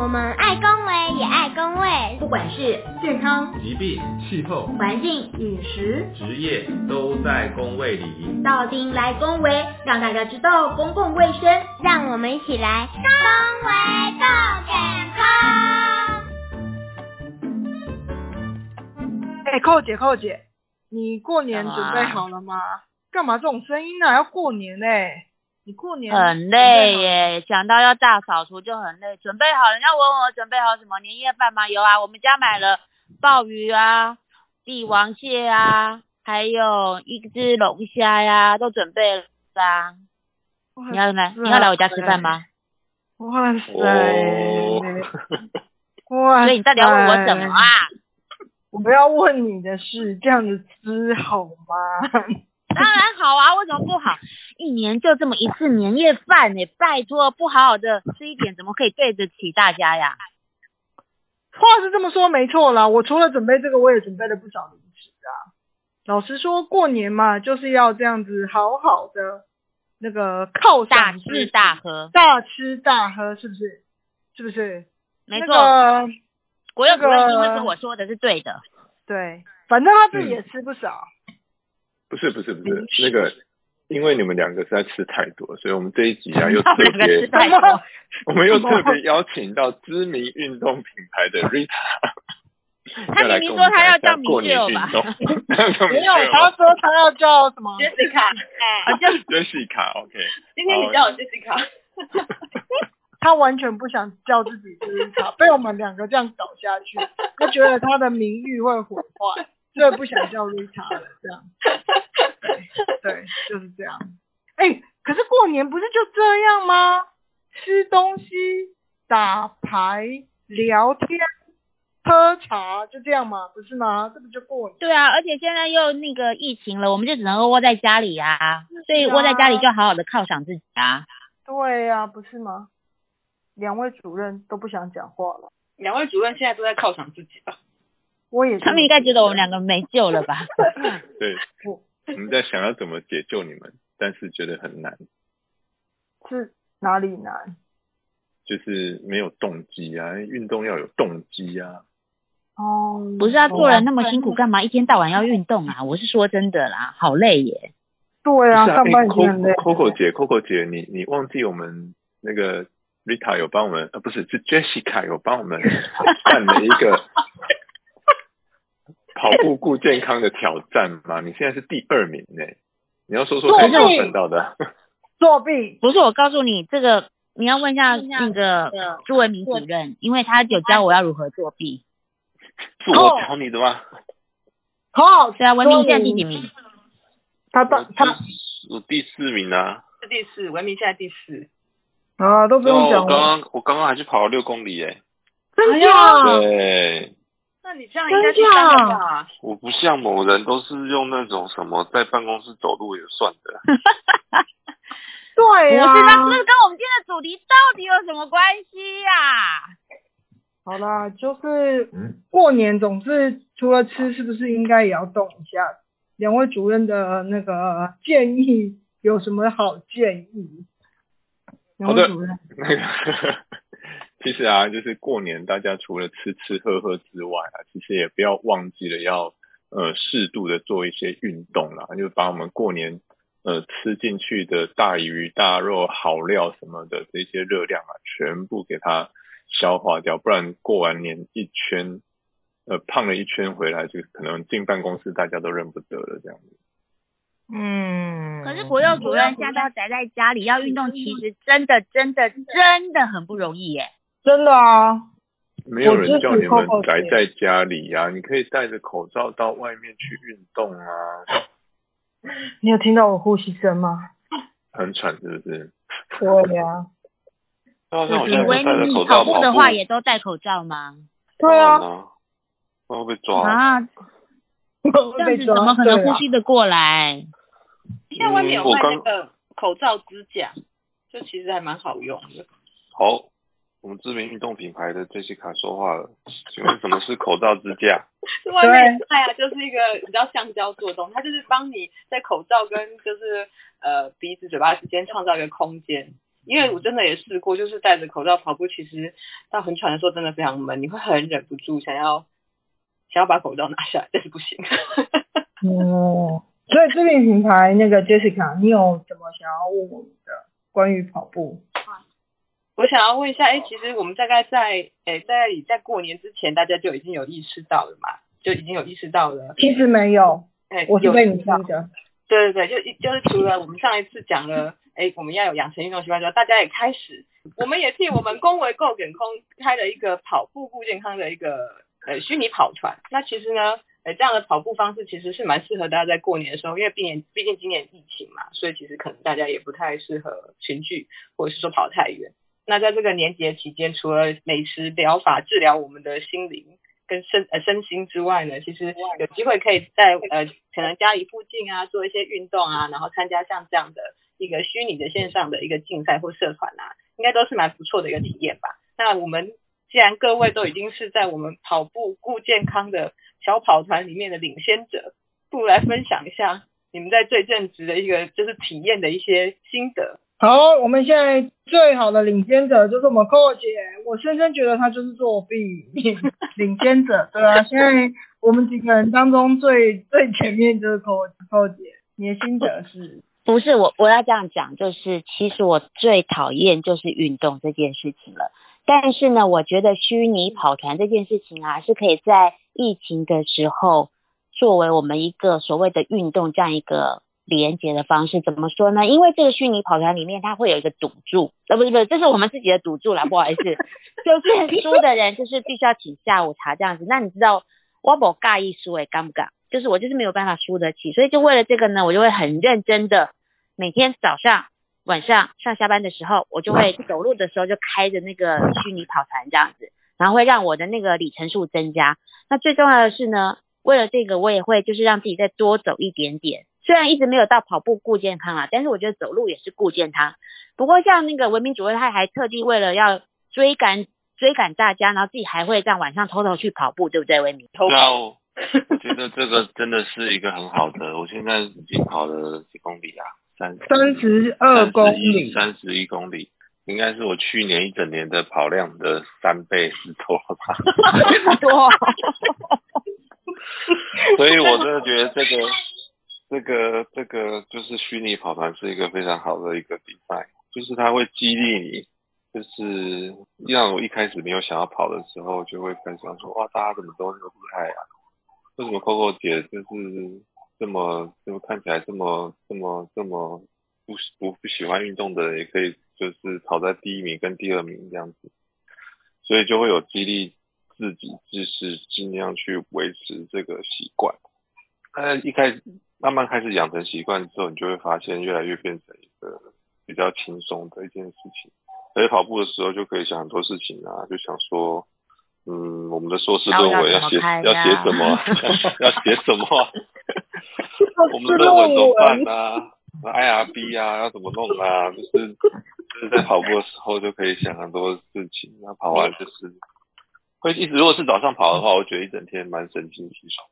我们爱公卫也爱公卫，不管是健康、疾病、气候、环境、饮食、职业，都在公卫里。到丁来公卫，让大家知道公共卫生，让我们一起来公卫更健康。哎，寇姐，寇姐，你过年准备好了吗？干嘛这种声音呢？要过年嘞！你过年很累耶，想到要大扫除就很累。准备好，人家问我准备好什么年夜饭吗？有啊，我们家买了鲍鱼啊、帝王蟹啊，还有一只龙虾呀，都准备了啊。你要来，你要来我家吃饭吗？哇塞！哇！所以你到底要问我什么啊？我不要问你的事，这样子吃好吗？当然好啊，为什么不好？一年就这么一次年夜饭呢，拜托，不好好的吃一点，怎么可以对得起大家呀？话是这么说没错啦，我除了准备这个，我也准备了不少零食啊。老实说，过年嘛，就是要这样子好好的那个犒大吃大喝，大吃大喝，是不是？是不是？没错。国有主任因为跟我说的是对的。对，反正他自己也吃不少。不是不是不是那个，因为你们两个实在吃太多，所以我们这一集啊 又特别，我们又特别邀请到知名运动品牌的 Rita，他明明说他要叫米秀吧？没有，他说他要叫什么？Jessica，啊叫 Jessica，OK。今天你叫我 Jessica，他完全不想叫自己 Jessica，被我们两个这样搞下去，他觉得他的名誉会毁坏。所以不想叫 Rita 了，这样，对对，就是这样。哎，可是过年不是就这样吗？吃东西、打牌、聊天、喝茶，就这样吗？不是吗？这不就过年？对啊，而且现在又那个疫情了，我们就只能够窝在家里呀。所以窝在家里就好好的犒赏自己啊。对呀，不是吗？两位主任都不想讲话了。两位主任现在都在犒赏自己吧。我也，他们应该觉得我们两个没救了吧？对，我们在想要怎么解救你们，但是觉得很难。是哪里难？就是没有动机啊！运动要有动机啊！哦，不是啊，做人那么辛苦，干嘛一天到晚要运动啊？我是说真的啦，好累耶。对啊，上班很累。Coco 姐，Coco 姐，你你忘记我们那个 Rita 有帮我们，呃，不是，是 Jessica 有帮我们 办了一个。跑步顾健康的挑战吗？你现在是第二名呢，你要说说看，怎么办到的？作弊不是我告诉你，这个你要问一下那个朱文明主任，因为他有教我要如何作弊。是我教你的吗？好，是啊，文明现在第几名？他他他我第四名啊。是第四，文明现在第四。啊，都不用讲。我刚刚我刚刚还去跑了六公里耶。真的？对。那你这样应该是三个吧？我不像某人都是用那种什么在办公室走路也算的。对啊，不是，那那跟我们今天的主题到底有什么关系呀？好啦，就是过年总是除了吃，是不是应该也要动一下？两位主任的那个建议有什么好建议？好的，那个。其实啊，就是过年，大家除了吃吃喝喝之外啊，其实也不要忘记了要呃适度的做一些运动啦，就把我们过年呃吃进去的大鱼大肉好料什么的这些热量啊，全部给它消化掉，不然过完年一圈呃胖了一圈回来，就可能进办公室大家都认不得了这样子。嗯。可是国幼主任现在要宅在家里要运动，其实真的真的真的很不容易耶。真的啊，没有人叫你们宅在家里呀，你可以戴着口罩到外面去运动啊。你有听到我呼吸声吗？很喘是不是？对呀。以为你跑步的话也都戴口罩吗？对啊。会被抓啊？这样子怎么可能呼吸得过来？现在外面有卖那个口罩支架，就其实还蛮好用的。好。我们知名运动品牌的 Jessica 说话了，请问什么是口罩支架？外面卖啊，就是一个你知道橡胶做的东西，它就是帮你在口罩跟就是呃鼻子嘴巴之间创造一个空间，因为我真的也试过，就是戴着口罩跑步，其实到很喘的时候真的非常闷，你会很忍不住想要想要把口罩拿下来，但是不行。哦，所以知名品牌那个 Jessica，你有什么想要问我们的关于跑步？我想要问一下，哎，其实我们大概在，哎，在在过年之前，大家就已经有意识到了嘛，就已经有意识到了。其实没有，哎，我是被你听的。对对对，就一就是除了我们上一次讲了，哎，我们要有养成运动习惯之后，大家也开始，我们也替我们公维够点空开了一个跑步顾健康的一个呃虚拟跑团。那其实呢，呃，这样的跑步方式其实是蛮适合大家在过年的时候，因为毕竟毕竟今年疫情嘛，所以其实可能大家也不太适合群聚，或者是说跑太远。那在这个年节期间，除了美食疗法治疗我们的心灵跟身呃身心之外呢，其实有机会可以在呃可能家里附近啊做一些运动啊，然后参加像这样的一个虚拟的线上的一个竞赛或社团啊，应该都是蛮不错的一个体验吧。那我们既然各位都已经是在我们跑步顾健康的小跑团里面的领先者，不如来分享一下你们在最正直的一个就是体验的一些心得。好，我们现在最好的领先者就是我们 Coco 姐，我深深觉得她就是作弊领先者，对啊，现在我们几个人当中最最前面就是 Coco 姐，你的心得是？不是我我要这样讲，就是其实我最讨厌就是运动这件事情了，但是呢，我觉得虚拟跑团这件事情啊，是可以在疫情的时候作为我们一个所谓的运动这样一个。连接的方式怎么说呢？因为这个虚拟跑团里面，它会有一个赌注，呃，不是不是，这是我们自己的赌注啦，不好意思，就是 输的人就是必须要请下午茶这样子。那你知道我不尬意输诶，敢不敢？就是我就是没有办法输得起，所以就为了这个呢，我就会很认真的每天早上、晚上上下班的时候，我就会走路的时候就开着那个虚拟跑团这样子，然后会让我的那个里程数增加。那最重要的是呢，为了这个，我也会就是让自己再多走一点点。虽然一直没有到跑步顾健康啊，但是我觉得走路也是顾健康。不过像那个文明主任，他还特地为了要追赶追赶大家，然后自己还会这样晚上偷偷去跑步，对不对，文明？对啊，我 觉得这个真的是一个很好的。我现在已经跑了几公里啊？三三十二公里，三十一公里，应该是我去年一整年的跑量的三倍之多吧？多。所以我真的觉得这个。这个这个就是虚拟跑团是一个非常好的一个比赛，就是它会激励你，就是让我一开始没有想要跑的时候，就会分享说哇，大家怎么都那么厉害啊？为什么 Coco 姐就是这么这么看起来这么这么这么不不不喜欢运动的，也可以就是跑在第一名跟第二名这样子，所以就会有激励自己，就是尽量去维持这个习惯。呃，一开始。慢慢开始养成习惯之后，你就会发现越来越变成一个比较轻松的一件事情。而且跑步的时候就可以想很多事情啊，就想说，嗯，我们的硕士论文要写要写什么，要写什么，我们的论文怎么办啊？IRB 啊，要怎么弄啊？就是就是在跑步的时候就可以想很多事情。那跑完就是会一直，如果是早上跑的话，我觉得一整天蛮神清气爽。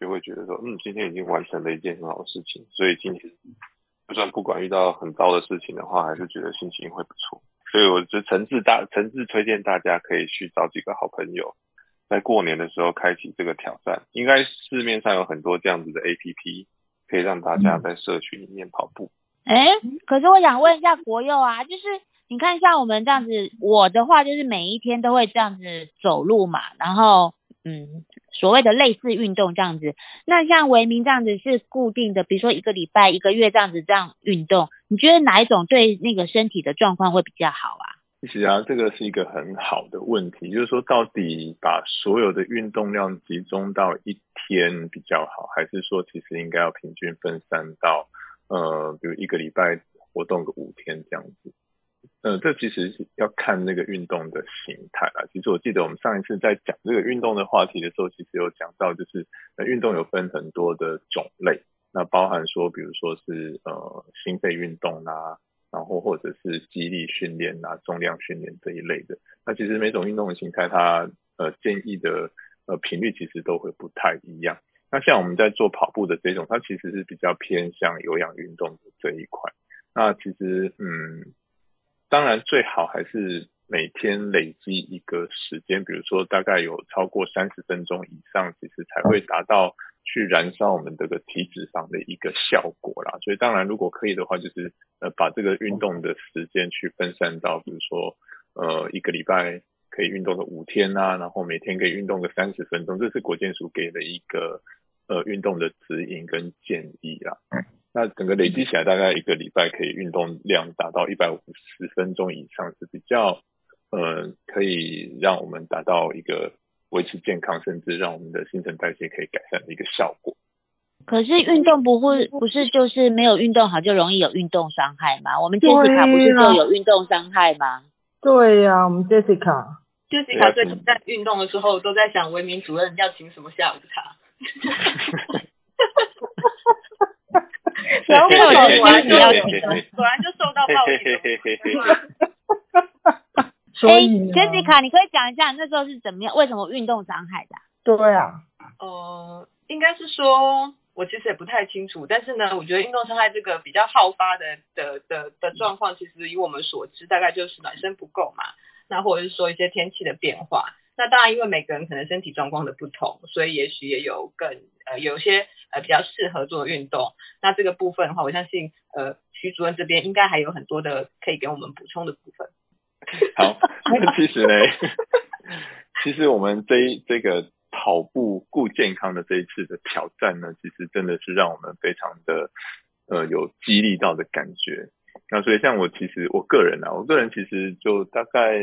就会觉得说，嗯，今天已经完成了一件很好的事情，所以今天就算不管遇到很糟的事情的话，还是觉得心情会不错。所以我就诚挚大诚挚推荐大家可以去找几个好朋友，在过年的时候开启这个挑战。应该市面上有很多这样子的 A P P，可以让大家在社区里面跑步。哎，可是我想问一下国佑啊，就是你看像我们这样子，我的话就是每一天都会这样子走路嘛，然后嗯。所谓的类似运动这样子，那像维明这样子是固定的，比如说一个礼拜、一个月这样子这样运动，你觉得哪一种对那个身体的状况会比较好啊？其实啊，这个是一个很好的问题，就是说到底把所有的运动量集中到一天比较好，还是说其实应该要平均分散到呃，比如一个礼拜活动个五天这样子？呃，这其实是要看那个运动的形态啊。其实我记得我们上一次在讲这个运动的话题的时候，其实有讲到，就是呃运动有分很多的种类，那包含说，比如说是呃心肺运动啊，然后或者是肌力训练啊、重量训练这一类的。那其实每种运动的形态，它呃建议的呃频率其实都会不太一样。那像我们在做跑步的这种，它其实是比较偏向有氧运动的这一块。那其实嗯。当然最好还是每天累积一个时间，比如说大概有超过三十分钟以上，其实才会达到去燃烧我们这个体脂肪的一个效果啦。所以当然如果可以的话，就是呃把这个运动的时间去分散到，比如说呃一个礼拜可以运动个五天啊，然后每天可以运动个三十分钟，这是国健署给的一个呃运动的指引跟建议啦。那整个累积起来，大概一个礼拜可以运动量达到一百五十分钟以上，是比较呃可以让我们达到一个维持健康，甚至让我们的新陈代谢可以改善的一个效果。可是运动不会不是就是没有运动好就容易有运动伤害吗？我们 Jessica 不是就有运动伤害吗？对呀、我们 Jessica。Jessica 最近在运动的时候，都在想文明主任要请什么下午茶。然后我觉得果然就要果然就受到报应了。所以呢 Jessica，你可以讲一下那时候是怎么样，为什么运动伤害的啊、对啊，呃，应该是说，我其实也不太清楚，但是呢，我觉得运动伤害这个比较好发的的的的状况，其实以我们所知，大概就是暖身不够嘛，那或者是说一些天气的变化。那当然，因为每个人可能身体状况的不同，所以也许也有更呃有些呃比较适合做的运动。那这个部分的话，我相信呃徐主任这边应该还有很多的可以给我们补充的部分。好，那其实呢，其实我们这一这个跑步顾健康的这一次的挑战呢，其实真的是让我们非常的呃有激励到的感觉。那所以像我其实我个人啊，我个人其实就大概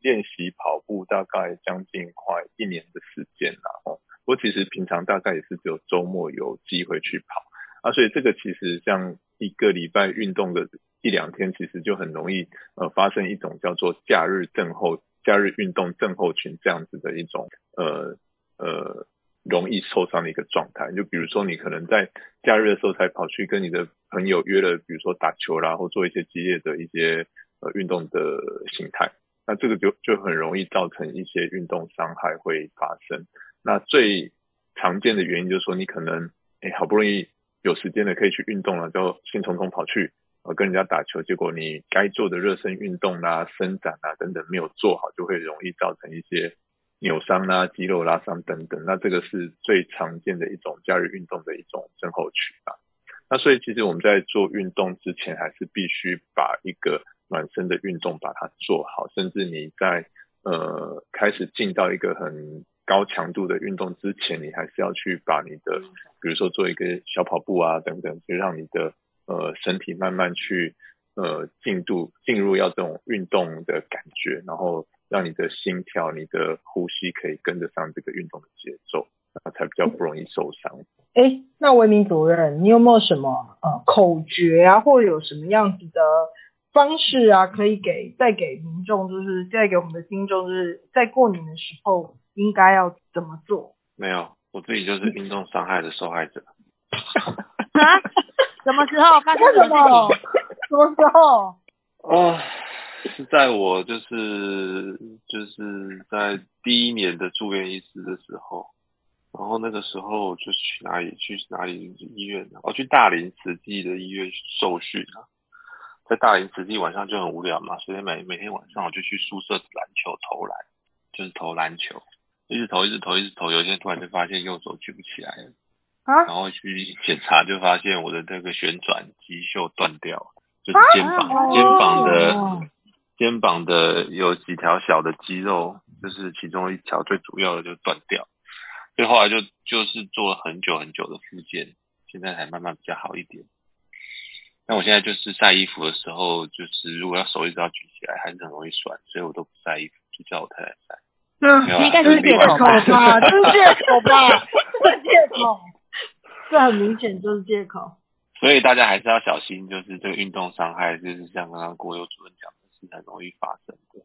练习跑步大概将近快一年的时间啦。哦，我其实平常大概也是只有周末有机会去跑啊，所以这个其实像一个礼拜运动的一两天，其实就很容易呃发生一种叫做假日症候、假日运动症候群这样子的一种呃呃容易受伤的一个状态。就比如说你可能在假日的时候才跑去跟你的朋友约了，比如说打球啦，或做一些激烈的一些呃运动的形态，那这个就就很容易造成一些运动伤害会发生。那最常见的原因就是说，你可能哎好不容易有时间了可以去运动了，就兴冲冲跑去跟人家打球，结果你该做的热身运动啦、伸展啊等等没有做好，就会容易造成一些扭伤啦、肌肉拉伤等等。那这个是最常见的一种假日运动的一种症候群啊。那所以其实我们在做运动之前，还是必须把一个暖身的运动把它做好，甚至你在呃开始进到一个很高强度的运动之前，你还是要去把你的，比如说做一个小跑步啊等等，就让你的呃身体慢慢去呃进度进入要这种运动的感觉，然后让你的心跳、你的呼吸可以跟得上这个运动的节奏，那才比较不容易受伤。哎，那维明主任，你有没有什么呃口诀啊，或者有什么样子的方式啊，可以给再给民众，就是再给我们的听众，就是在过年的时候应该要怎么做？没有，我自己就是运动伤害的受害者。啊？什么时候发生为什什么么事情？？什么时候？哦，是在我就是就是在第一年的住院医师的时候，然后那个时候就去哪里去哪里医院呢？我去大林慈济的医院受训啊，在大林慈济晚上就很无聊嘛，所以每每天晚上我就去宿舍篮球投篮，就是投篮球，一直投一直投一直投，有一天突然就发现右手举不起来了。啊然后去检查就发现我的那个旋转肌袖断掉，就是肩膀、啊肩膀的、哦肩膀的有几条小的肌肉，就是其中一条最主要的就断掉，所以后来就就是做了很久很久的复健，现在才慢慢比较好一点。那我现在就是晒衣服的时候，就是如果要手一直要举起来，还是很容易酸，所以我都不晒衣服，就叫我太太晒。嗯没有啦应该是借口口吧，这是借口吧，这是借口，这很明显就是借口。所以大家还是要小心，就是这个运动伤害，就是像刚刚郭友主任讲的，是很容易发生的。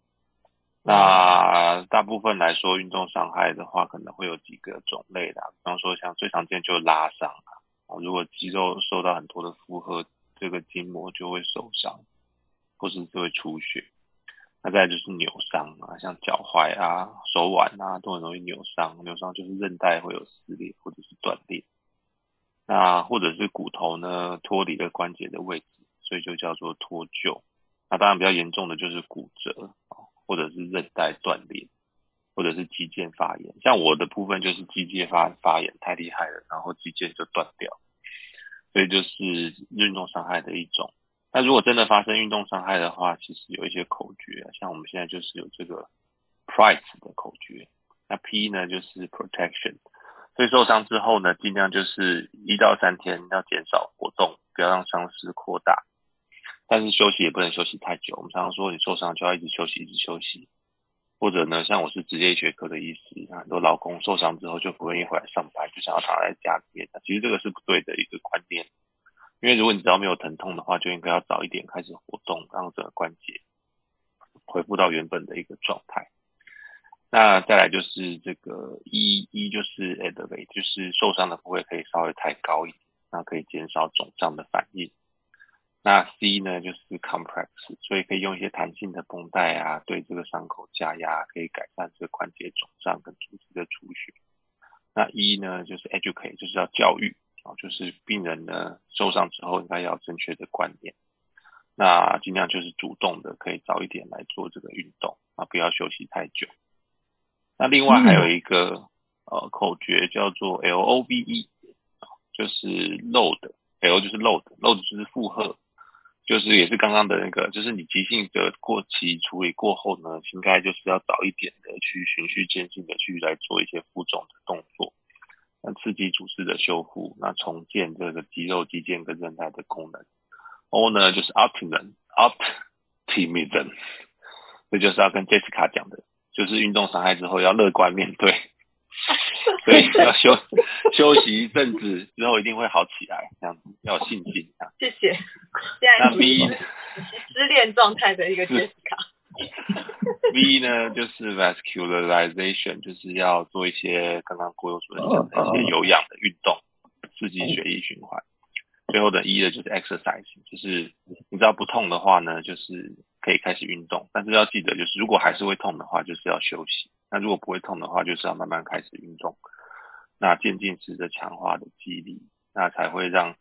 那大部分来说，运动伤害的话，可能会有几个种类啦，比方说像最常见就是拉伤啊，啊如果肌肉受到很多的负荷，这个筋膜就会受伤，或是就会出血。那再来就是扭伤啊，像脚踝啊、手腕啊，都很容易扭伤。扭伤就是韧带会有撕裂或者是断裂。那或者是骨头呢脱离了关节的位置，所以就叫做脱臼。那当然比较严重的就是骨折或者是韧带断裂，或者是肌腱发炎。像我的部分就是肌腱发发炎太厉害了，然后肌腱就断掉，所以就是运动伤害的一种。那如果真的发生运动伤害的话，其实有一些口诀，像我们现在就是有这个 PRICE 的口诀。那 P 呢就是 Protection，所以受伤之后呢，尽量就是一到三天要减少活动，不要让伤势扩大。但是休息也不能休息太久。我们常常说，你受伤就要一直休息，一直休息。或者呢，像我是职业学科的医师，很多老公受伤之后就不愿意回来上班，就想要躺在家里面。其实这个是不对的一个观念。因为如果你只要没有疼痛的话，就应该要早一点开始活动，让整个关节恢复到原本的一个状态。那再来就是这个一，一就是 elevate，就是受伤的部位可以稍微抬高一点，那可以减少肿胀的反应。那 C 呢就是 complex，所以可以用一些弹性的绷带啊，对这个伤口加压，可以改善这个关节肿胀跟组织的出血。那一呢就是 educate，就是要教育。啊，就是病人呢受伤之后应该要正确的观念，那尽量就是主动的，可以早一点来做这个运动啊，不要休息太久。那另外还有一个呃口诀叫做 L O V E，就是 load，L 就是 load，load 就是负荷，就是也是刚刚的那个，就是你急性的过期处理过后呢，应该就是要早一点的去循序渐进的去来做一些负重的动作。那刺激组织的修复，那重建这个肌肉、肌腱跟韧带的功能。O 呢就是 optimism，optimism，这就是要跟 Jessica 讲的，就是运动伤害之后要乐观面对，所以要休休息一阵子之后一定会好起来，这样子要有信心啊。谢谢。那 B 失恋状态的一个 Jessica。V 呢，就是 vascularization，就是要做一些刚刚郭友主任讲的一些有氧的运动，刺激血液循环。最后的 E 呢，就是 exercise，就是你知道不痛的话呢，就是可以开始运动。但是要记得，就是如果还是会痛的话，就是要休息。那如果不会痛的话，就是要慢慢开始运动。那渐进式的强化的肌力，那才会让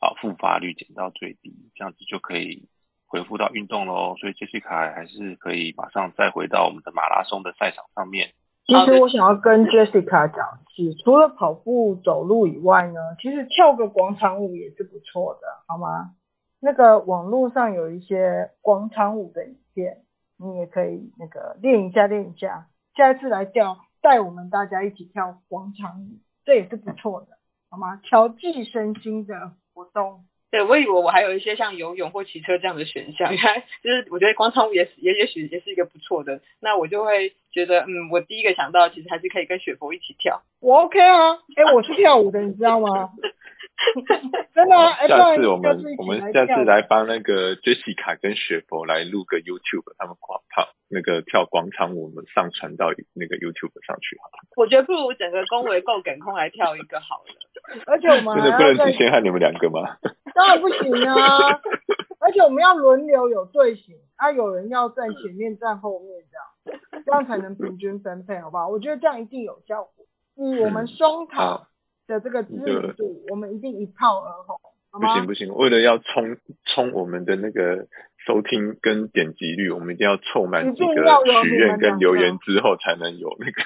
啊复发率减到最低，这样子就可以。恢复到运动喽，所以杰西卡还是可以马上再回到我们的马拉松的赛场上面。其实我想要跟 Jessica 讲，是除了跑步、走路以外呢，其实跳个广场舞也是不错的，好吗？那个网络上有一些广场舞的影片，你也可以那个练一下练一下，下一次来跳，带我们大家一起跳广场舞，这也是不错的，好吗？调剂身心的活动。对，我以为我还有一些像游泳或骑车这样的选项，你看，就是我觉得广场舞也也也许也是一个不错的，那我就会觉得，嗯，我第一个想到其实还是可以跟雪佛一起跳。我 OK 啊，哎，我是跳舞的，你知道吗？真的，下次我们我们下次来帮那个 Jessica 跟雪佛来录个 YouTube，他们广跑那个跳广场舞，我们上传到那个 YouTube 上去好了。我觉得不如整个恭维够梗空来跳一个好了。而且我们真的不能只限害你们两个吗？当然不行啊！而且我们要轮流有队形，啊，有人要站前面，站后面这样，这样才能平均分配，好不好？我觉得这样一定有效果。嗯我们双塔的这个知名度，我们一定一炮而红，不行不行，为了要冲冲我们的那个收听跟点击率，我们一定要凑满几个许愿跟留言之后，才能有那个。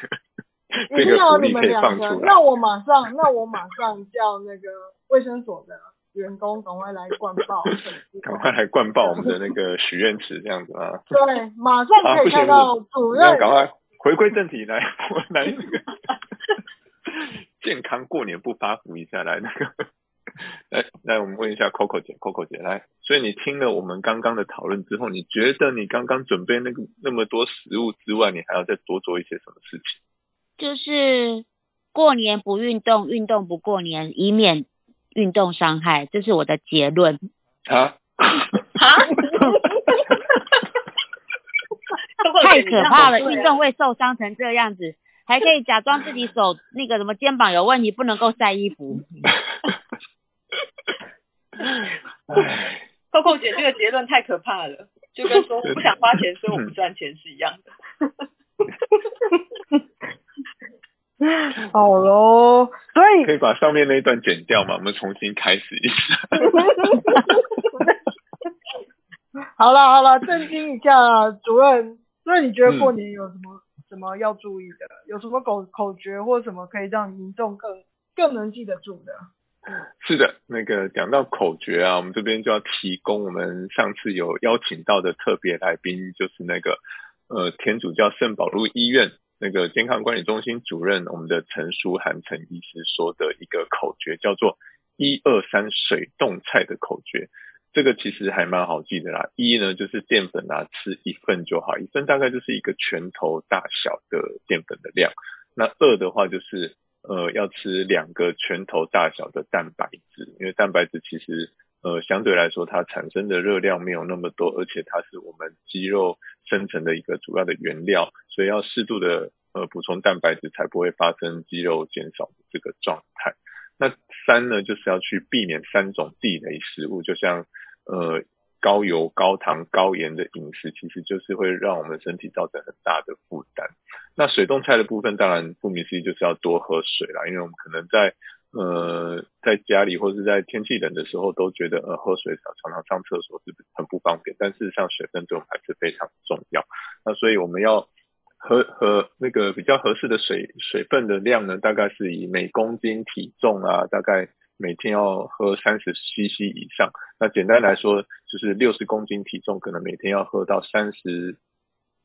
一 定要你们两个，那我马上，那我马上叫那个卫生所的员工赶快来灌爆，赶快来灌爆我们的那个许愿池，这样子啊。对，马上可以看到主任。赶快回归正题，来，我来那个健康过年不发福一下，来那个，来来，我们问一下 Coco 姐，Coco 姐来。所以你听了我们刚刚的讨论之后，你觉得你刚刚准备那个那么多食物之外，你还要再多做一些什么事情？就是过年不运动，运动不过年，以免运动伤害，这是我的结论。啊？太可怕了！运动会受伤成这样子，还可以假装自己手那个什么肩膀有问题，不能够晒衣服。扣扣姐这个结论太可怕了，就跟说我不想花钱，所以我不赚钱是一样的。好喽，所以可以把上面那一段剪掉嘛？我们重新开始一下。好 了好了，震惊一下主任。所以你觉得过年有什么、嗯、什么要注意的？有什么口口诀或什么可以让民众更更能记得住的？是的，那个讲到口诀啊，我们这边就要提供我们上次有邀请到的特别来宾，就是那个呃天主教圣保禄医院那个健康管理中心主任，我们的陈淑涵陈医师说的一个口诀，叫做一二三水冻菜的口诀。这个其实还蛮好记的啦。一呢就是淀粉啊，吃一份就好，一份大概就是一个拳头大小的淀粉的量。那二的话就是呃要吃两个拳头大小的蛋白质，因为蛋白质其实呃相对来说它产生的热量没有那么多，而且它是我们肌肉生成的一个主要的原料，所以要适度的呃补充蛋白质，才不会发生肌肉减少的这个状态。那三呢就是要去避免三种地雷食物，就像呃，高油、高糖、高盐的饮食，其实就是会让我们身体造成很大的负担。那水冻菜的部分，当然顾名思义就是要多喝水啦，因为我们可能在呃在家里或是在天气冷的时候，都觉得呃喝水少，常常上厕所是很不方便。但事实上，水分对我们还是非常重要。那所以我们要喝喝那个比较合适的水水分的量呢，大概是以每公斤体重啊，大概。每天要喝三十 CC 以上，那简单来说就是六十公斤体重，可能每天要喝到三十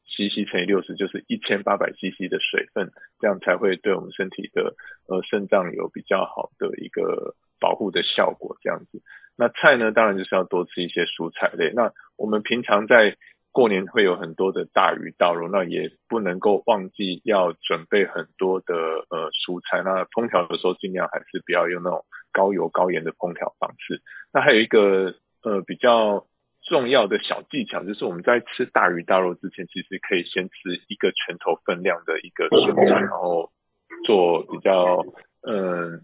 CC 乘以六十，就是一千八百 CC 的水分，这样才会对我们身体的呃肾脏有比较好的一个保护的效果。这样子，那菜呢，当然就是要多吃一些蔬菜类。那我们平常在过年会有很多的大鱼大肉，那也不能够忘记要准备很多的呃蔬菜。那烹调的时候尽量还是不要用那种。高油高盐的烹调方式，那还有一个呃比较重要的小技巧，就是我们在吃大鱼大肉之前，其实可以先吃一个拳头分量的一个蔬菜，然后做比较嗯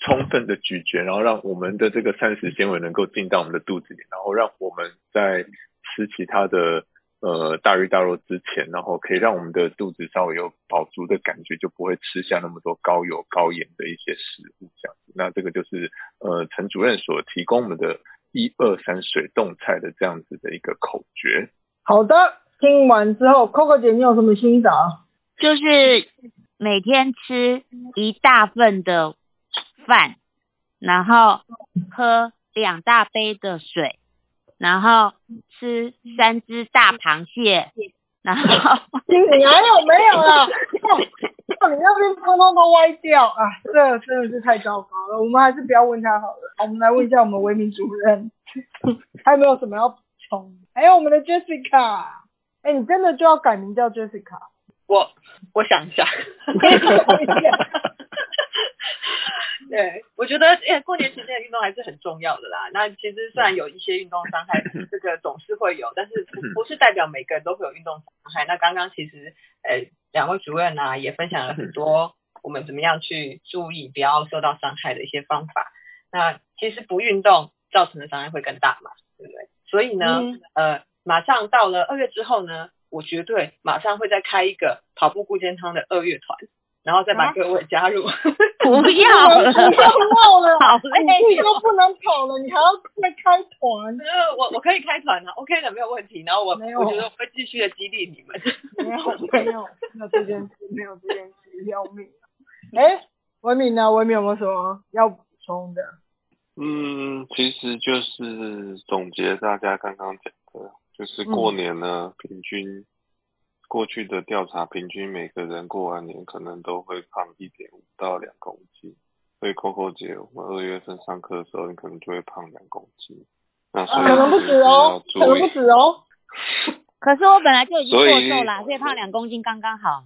充分的咀嚼，然后让我们的这个膳食纤维能够进到我们的肚子里，然后让我们在吃其他的。呃，大鱼大肉之前，然后可以让我们的肚子稍微有饱足的感觉，就不会吃下那么多高油高盐的一些食物这样子。那这个就是呃陈主任所提供我们的一二三水冻菜的这样子的一个口诀。好的，听完之后，Coco 姐你有什么心得？就是每天吃一大份的饭，然后喝两大杯的水。然后吃三只大螃蟹，然后 你还有没有了？你那边通通都歪掉啊！这真的是太糟糕了。我们还是不要问他好了。我们来问一下我们维民主任，还有没有什么要补充？还有我们的 Jessica，哎，你真的就要改名叫 Jessica？我我想一下。对，我觉得，哎，过年期间的运动还是很重要的啦。那其实虽然有一些运动伤害，这个总是会有，但是不是代表每个人都会有运动伤害。那刚刚其实，呃，两位主任啊也分享了很多我们怎么样去注意不要受到伤害的一些方法。那其实不运动造成的伤害会更大嘛，对不对？所以呢，呃，马上到了二月之后呢，我绝对马上会再开一个跑步固健康的二月团。然后再把各位加入，不 要了，不要闹了，好累，你都不能跑了，你还要再开团？呃，我我可以开团的，OK 的，没有问题。然后我我觉得我会继续的激励你们。没有没有，那这件事没有这件事要命。哎，文敏呢？文敏有没有什么要补充的？嗯，其实就是总结大家刚刚讲的，就是过年呢，平均。过去的调查，平均每个人过完年可能都会胖一点五到两公斤。所以 Coco 姐，我们二月份上课的时候，你可能就会胖两公斤。那所以可能不止哦，可能不止哦。可是我本来就已经过瘦了，所以胖两公斤刚刚好。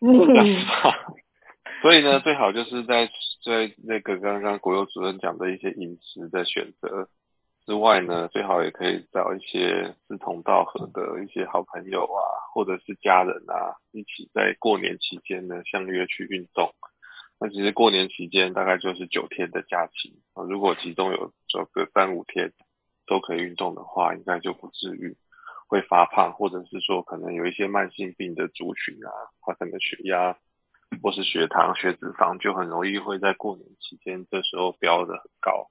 所以呢，最好就是在在那个刚刚国有主任讲的一些饮食的选择。之外呢，最好也可以找一些志同道合的一些好朋友啊，或者是家人啊，一起在过年期间呢相约去运动。那其实过年期间大概就是九天的假期啊，如果其中有走个三五天都可以运动的话，应该就不至于会发胖，或者是说可能有一些慢性病的族群啊，他可能血压或是血糖、血脂肪就很容易会在过年期间这时候飙的很高，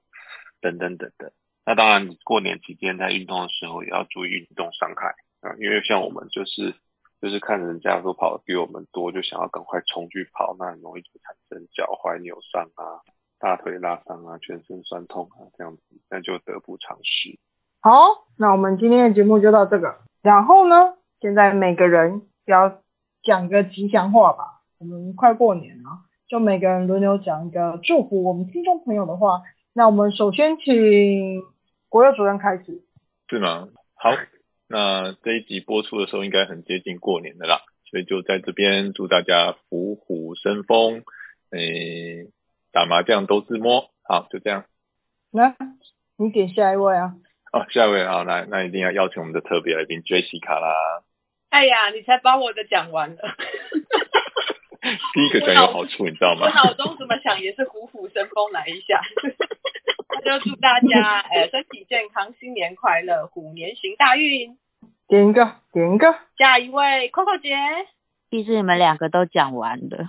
等等等等。那当然，过年期间在运动的时候也要注意运动伤害啊，因为像我们就是就是看人家都跑得比我们多，就想要赶快冲去跑，那很容易就产生脚踝扭伤啊、大腿拉伤啊、全身酸痛啊这样子，那就得不偿失。好，那我们今天的节目就到这个。然后呢，现在每个人要讲个吉祥话吧。我们快过年了，就每个人轮流讲一个祝福我们听众朋友的话。那我们首先请国有主任开始。是吗？好，那这一集播出的时候应该很接近过年的啦，所以就在这边祝大家虎虎生风，诶，打麻将都自摸。好，就这样。那你点下一位啊。哦，下一位好，那那一定要邀请我们的特别来宾 Jessica 啦。哎呀，你才把我的讲完了。第一个讲有好处，你知道吗？我脑中怎么想也是虎虎生风来一下。那就祝大家呃身体健康，新年快乐，虎年行大运。点一个，点一个。下一位 Coco 姐。其实你们两个都讲完了。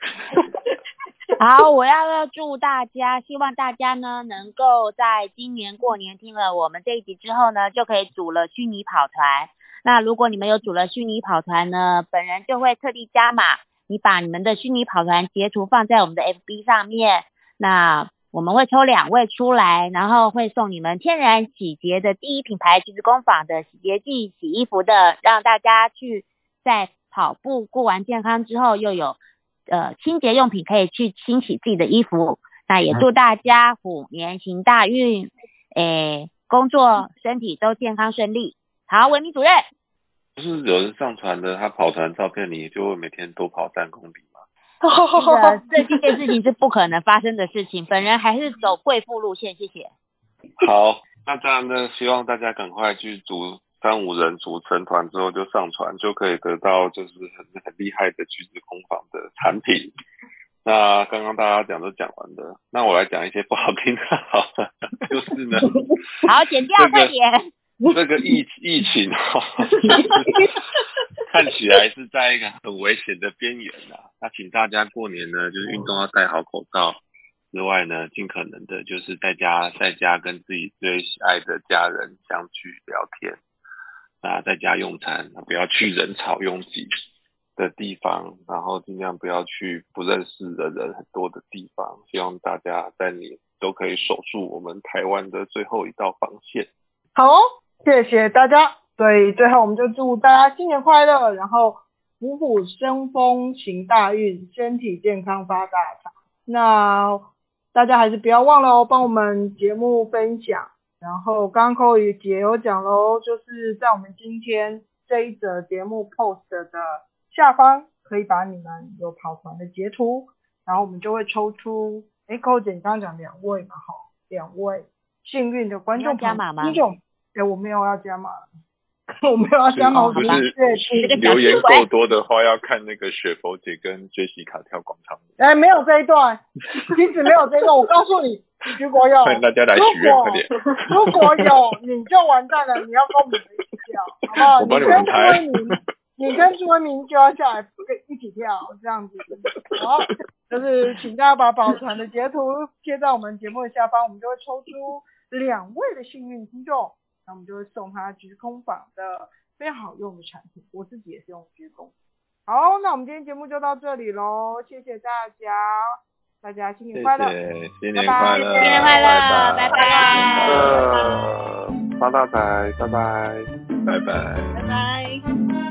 好，我要祝大家，希望大家呢能够在今年过年听了我们这一集之后呢，就可以组了虚拟跑团。那如果你们有组了虚拟跑团呢，本人就会特地加码，你把你们的虚拟跑团截图放在我们的 FB 上面，那我们会抽两位出来，然后会送你们天然洗洁的第一品牌橘子工坊的洗洁剂、洗衣服的，让大家去在跑步过完健康之后又有。呃，清洁用品可以去清洗自己的衣服，那也祝大家虎年行大运，诶，工作身体都健康顺利。好，文明主任，不是有人上传的他跑团照片，你就会每天多跑三公里吗？这这件事情是不可能发生的事情，本人还是走贵妇路线，谢谢。好，那这样呢，希望大家赶快去组。三五人组成团之后就上传，就可以得到就是很很厉害的橘子工坊的产品。那刚刚大家讲都讲完的，那我来讲一些不好听的，好了，就是呢，好剪掉快点。这个疫疫情哈，看起来是在一个很危险的边缘啊。那请大家过年呢，就是运动要戴好口罩之外呢，尽可能的就是在家在家跟自己最喜爱的家人相聚聊天。啊，在家用餐，不要去人潮拥挤的地方，然后尽量不要去不认识的人很多的地方。希望大家在你都可以守住我们台湾的最后一道防线。好，谢谢大家。对，最后我们就祝大家新年快乐，然后虎虎生风，行大运，身体健康，发大财。那大家还是不要忘了哦，帮我们节目分享。然后刚刚也姐有讲喽，就是在我们今天这一则节目 post 的下方，可以把你们有跑团的截图，然后我们就会抽出，哎，扣姐你刚刚讲两位嘛，哈，两位幸运的观众加码吗？听众，哎，我没有要加码。我没有要加毛笔，对，留言够多的话，要看那个雪佛姐跟杰西卡跳广场舞。哎，没有这一段，其实没有这一段。我告诉你，如果有，欢迎大家来许愿，快点。如果有，你就完蛋了，你要跟我们一起跳，好不好？我帮你们拍。你跟朱文明就要下来一起跳，这样子。好，就是请大家把保存的截图贴在我们节目的下方，我们就会抽出两位的幸运听众。那我们就会送他鞠空坊的非常好用的产品，我自己也是用鞠空。好，那我们今天节目就到这里喽，谢谢大家，大家新年快乐，新年快乐，新年快乐，拜拜，发大财，拜拜，拜拜，拜拜。